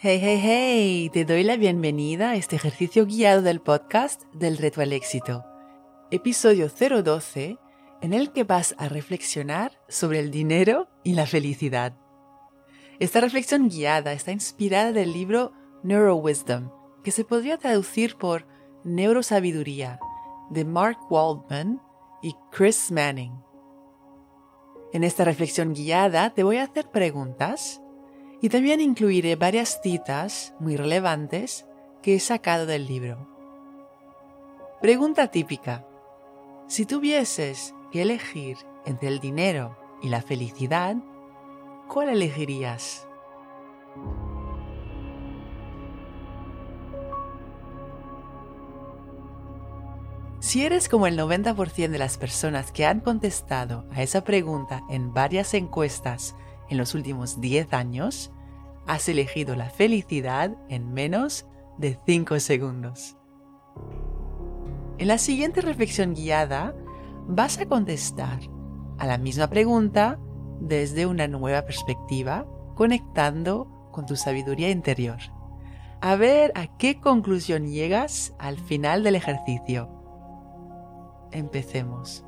Hey, hey, hey, te doy la bienvenida a este ejercicio guiado del podcast del reto al éxito, episodio 012, en el que vas a reflexionar sobre el dinero y la felicidad. Esta reflexión guiada está inspirada del libro Neuro Wisdom, que se podría traducir por Neurosabiduría, de Mark Waldman y Chris Manning. En esta reflexión guiada te voy a hacer preguntas y también incluiré varias citas muy relevantes que he sacado del libro. Pregunta típica. Si tuvieses que elegir entre el dinero y la felicidad, ¿cuál elegirías? Si eres como el 90% de las personas que han contestado a esa pregunta en varias encuestas en los últimos 10 años, has elegido la felicidad en menos de 5 segundos. En la siguiente reflexión guiada vas a contestar a la misma pregunta desde una nueva perspectiva, conectando con tu sabiduría interior. A ver a qué conclusión llegas al final del ejercicio. Empecemos.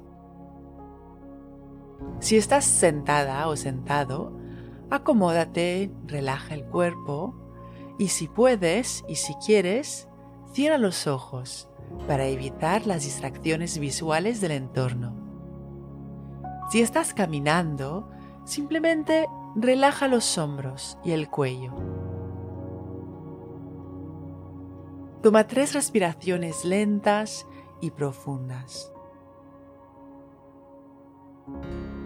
Si estás sentada o sentado, acomódate, relaja el cuerpo y si puedes y si quieres, cierra los ojos para evitar las distracciones visuales del entorno. Si estás caminando, simplemente relaja los hombros y el cuello. Toma tres respiraciones lentas y profundas.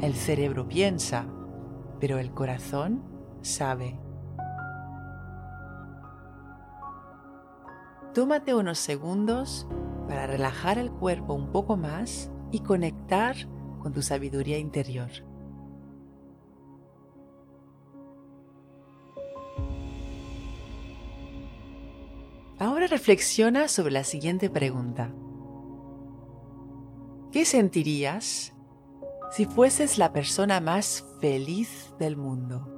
el cerebro piensa, pero el corazón sabe. Tómate unos segundos para relajar el cuerpo un poco más y conectar con tu sabiduría interior. Ahora reflexiona sobre la siguiente pregunta. ¿Qué sentirías si fueses la persona más feliz del mundo.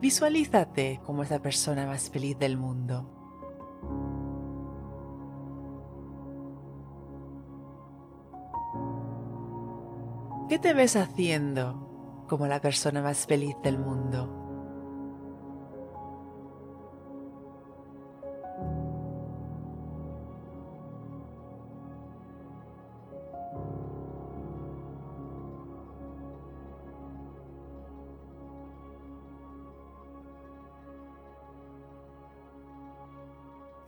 Visualízate como esa persona más feliz del mundo. ¿Qué te ves haciendo como la persona más feliz del mundo?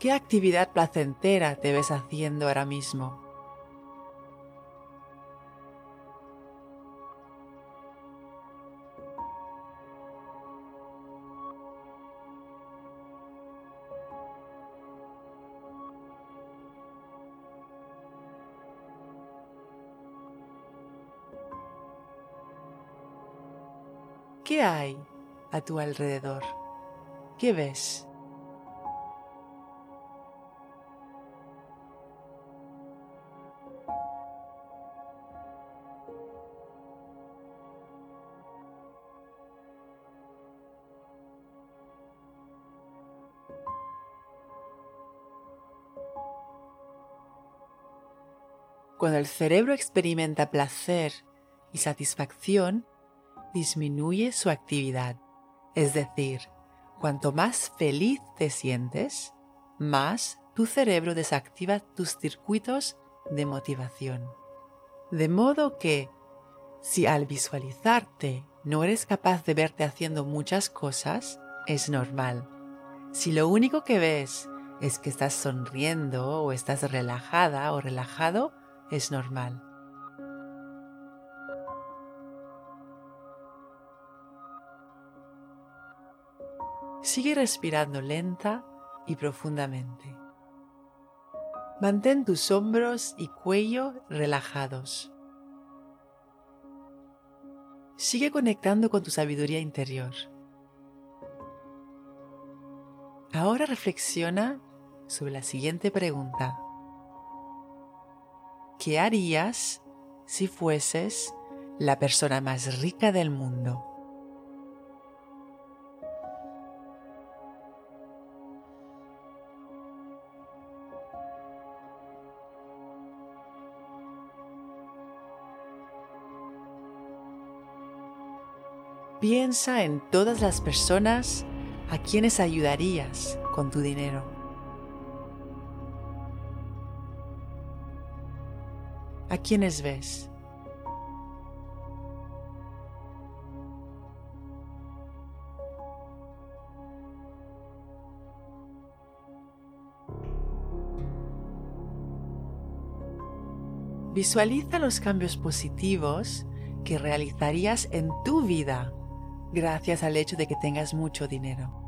¿Qué actividad placentera te ves haciendo ahora mismo? ¿Qué hay a tu alrededor? ¿Qué ves? Cuando el cerebro experimenta placer y satisfacción, disminuye su actividad. Es decir, cuanto más feliz te sientes, más tu cerebro desactiva tus circuitos de motivación. De modo que, si al visualizarte no eres capaz de verte haciendo muchas cosas, es normal. Si lo único que ves es que estás sonriendo o estás relajada o relajado, es normal. Sigue respirando lenta y profundamente. Mantén tus hombros y cuello relajados. Sigue conectando con tu sabiduría interior. Ahora reflexiona sobre la siguiente pregunta. ¿Qué harías si fueses la persona más rica del mundo? Piensa en todas las personas a quienes ayudarías con tu dinero. ¿A quiénes ves? Visualiza los cambios positivos que realizarías en tu vida gracias al hecho de que tengas mucho dinero.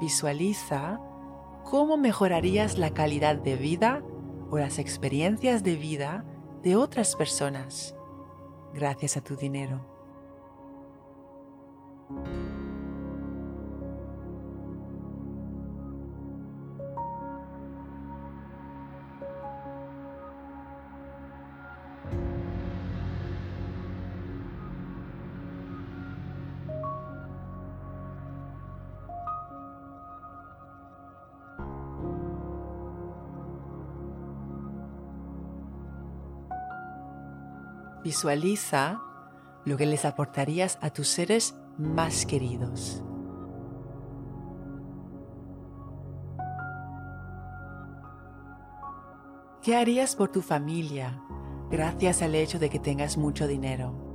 Visualiza cómo mejorarías la calidad de vida o las experiencias de vida de otras personas gracias a tu dinero. Visualiza lo que les aportarías a tus seres más queridos. ¿Qué harías por tu familia gracias al hecho de que tengas mucho dinero?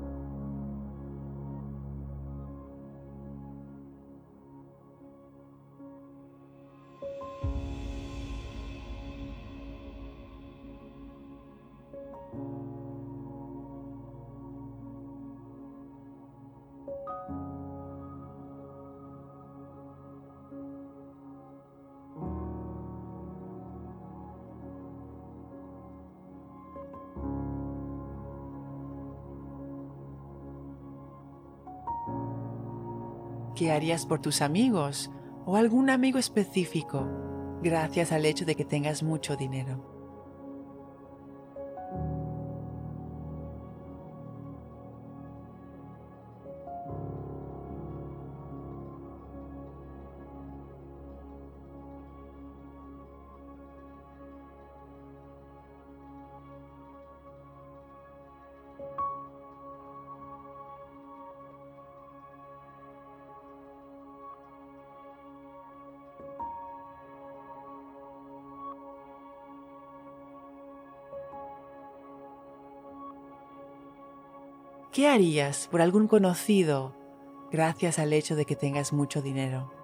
¿Qué harías por tus amigos o algún amigo específico gracias al hecho de que tengas mucho dinero? ¿Qué harías por algún conocido gracias al hecho de que tengas mucho dinero?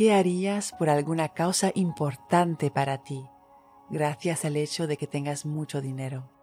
¿Qué harías por alguna causa importante para ti gracias al hecho de que tengas mucho dinero?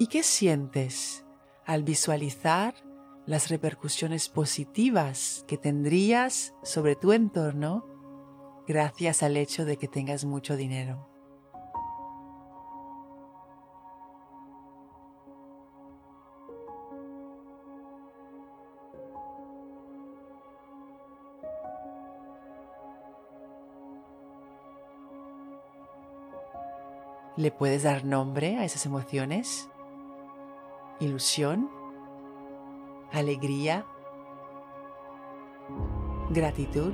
¿Y qué sientes al visualizar las repercusiones positivas que tendrías sobre tu entorno gracias al hecho de que tengas mucho dinero? ¿Le puedes dar nombre a esas emociones? Ilusión, alegría, gratitud.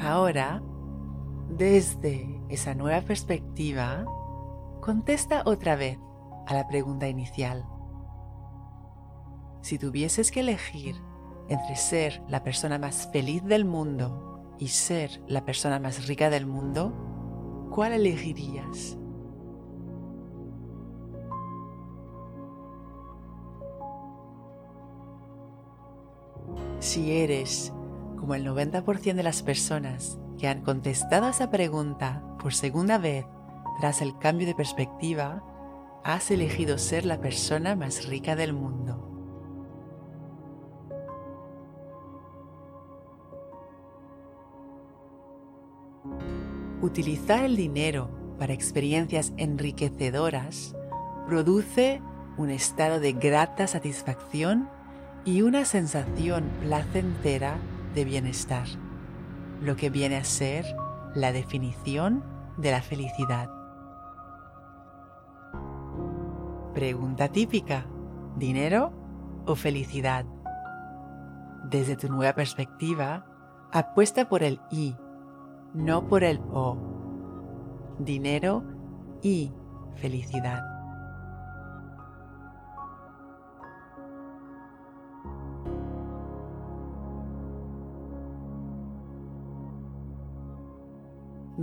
Ahora, desde esa nueva perspectiva, contesta otra vez a la pregunta inicial. Si tuvieses que elegir entre ser la persona más feliz del mundo y ser la persona más rica del mundo, ¿cuál elegirías? Si eres como el 90% de las personas que han contestado a esa pregunta por segunda vez tras el cambio de perspectiva, has elegido ser la persona más rica del mundo. Utilizar el dinero para experiencias enriquecedoras produce un estado de grata satisfacción y una sensación placentera de bienestar, lo que viene a ser la definición de la felicidad. Pregunta típica, ¿dinero o felicidad? Desde tu nueva perspectiva, apuesta por el I, no por el O. Dinero y felicidad.